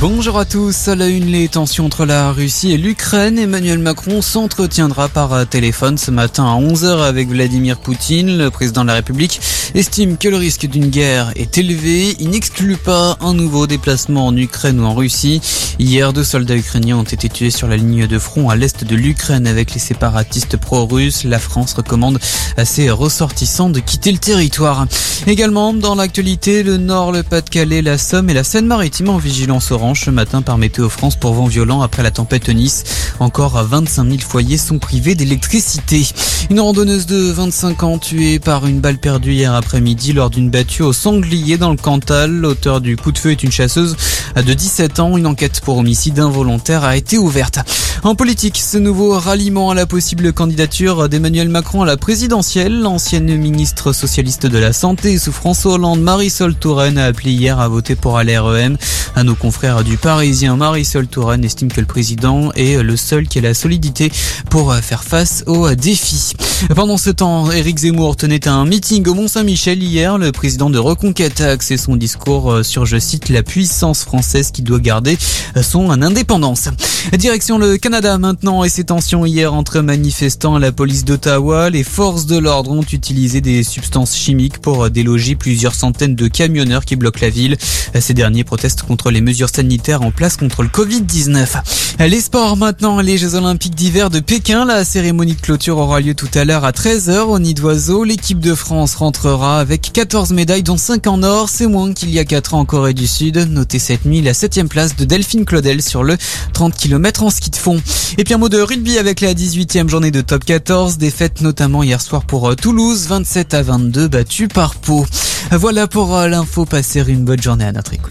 Bonjour à tous. À la une, les tensions entre la Russie et l'Ukraine. Emmanuel Macron s'entretiendra par téléphone ce matin à 11h avec Vladimir Poutine. Le président de la République estime que le risque d'une guerre est élevé. Il n'exclut pas un nouveau déplacement en Ukraine ou en Russie. Hier, deux soldats ukrainiens ont été tués sur la ligne de front à l'est de l'Ukraine avec les séparatistes pro-russes. La France recommande à ses ressortissants de quitter le territoire. Également, dans l'actualité, le Nord, le Pas-de-Calais, la Somme et la Seine-Maritime en vigilance orange ce matin par Météo France pour vent violent après la tempête Nice. Encore 25 000 foyers sont privés d'électricité. Une randonneuse de 25 ans tuée par une balle perdue hier après-midi lors d'une battue au sanglier dans le Cantal. L'auteur du coup de feu est une chasseuse de 17 ans. Une enquête pour homicide involontaire a été ouverte. En politique, ce nouveau ralliement à la possible candidature d'Emmanuel Macron à la présidentielle, l'ancienne ministre socialiste de la Santé sous François Hollande, Marisol Touraine, a appelé hier à voter pour aller REM. À nos confrères du Parisien, Marisol Touraine estime que le président est le seul qui a la solidité pour faire face aux défis. Pendant ce temps, Éric Zemmour tenait un meeting au Mont-Saint-Michel hier. Le président de Reconquête a axé son discours sur, je cite, la puissance française qui doit garder son indépendance. Direction le Canada maintenant et ses tensions hier entre manifestants et la police d'Ottawa. Les forces de l'ordre ont utilisé des substances chimiques pour déloger plusieurs centaines de camionneurs qui bloquent la ville. Ces derniers protestent contre les mesures sanitaires en place contre le Covid-19. Les sports maintenant, les Jeux Olympiques d'hiver de Pékin. La cérémonie de clôture aura lieu tout à l'heure à 13h au Nid d'Oiseau. L'équipe de France rentrera avec 14 médailles dont 5 en or. C'est moins qu'il y a 4 ans en Corée du Sud. Notez cette nuit la 7 place de Delphine Claudel sur le 30 km en ski de fond. Et puis un mot de rugby avec la 18e journée de top 14. Défaite notamment hier soir pour Toulouse, 27 à 22 battu par Pau. Voilà pour l'info. Passer une bonne journée à notre écoute.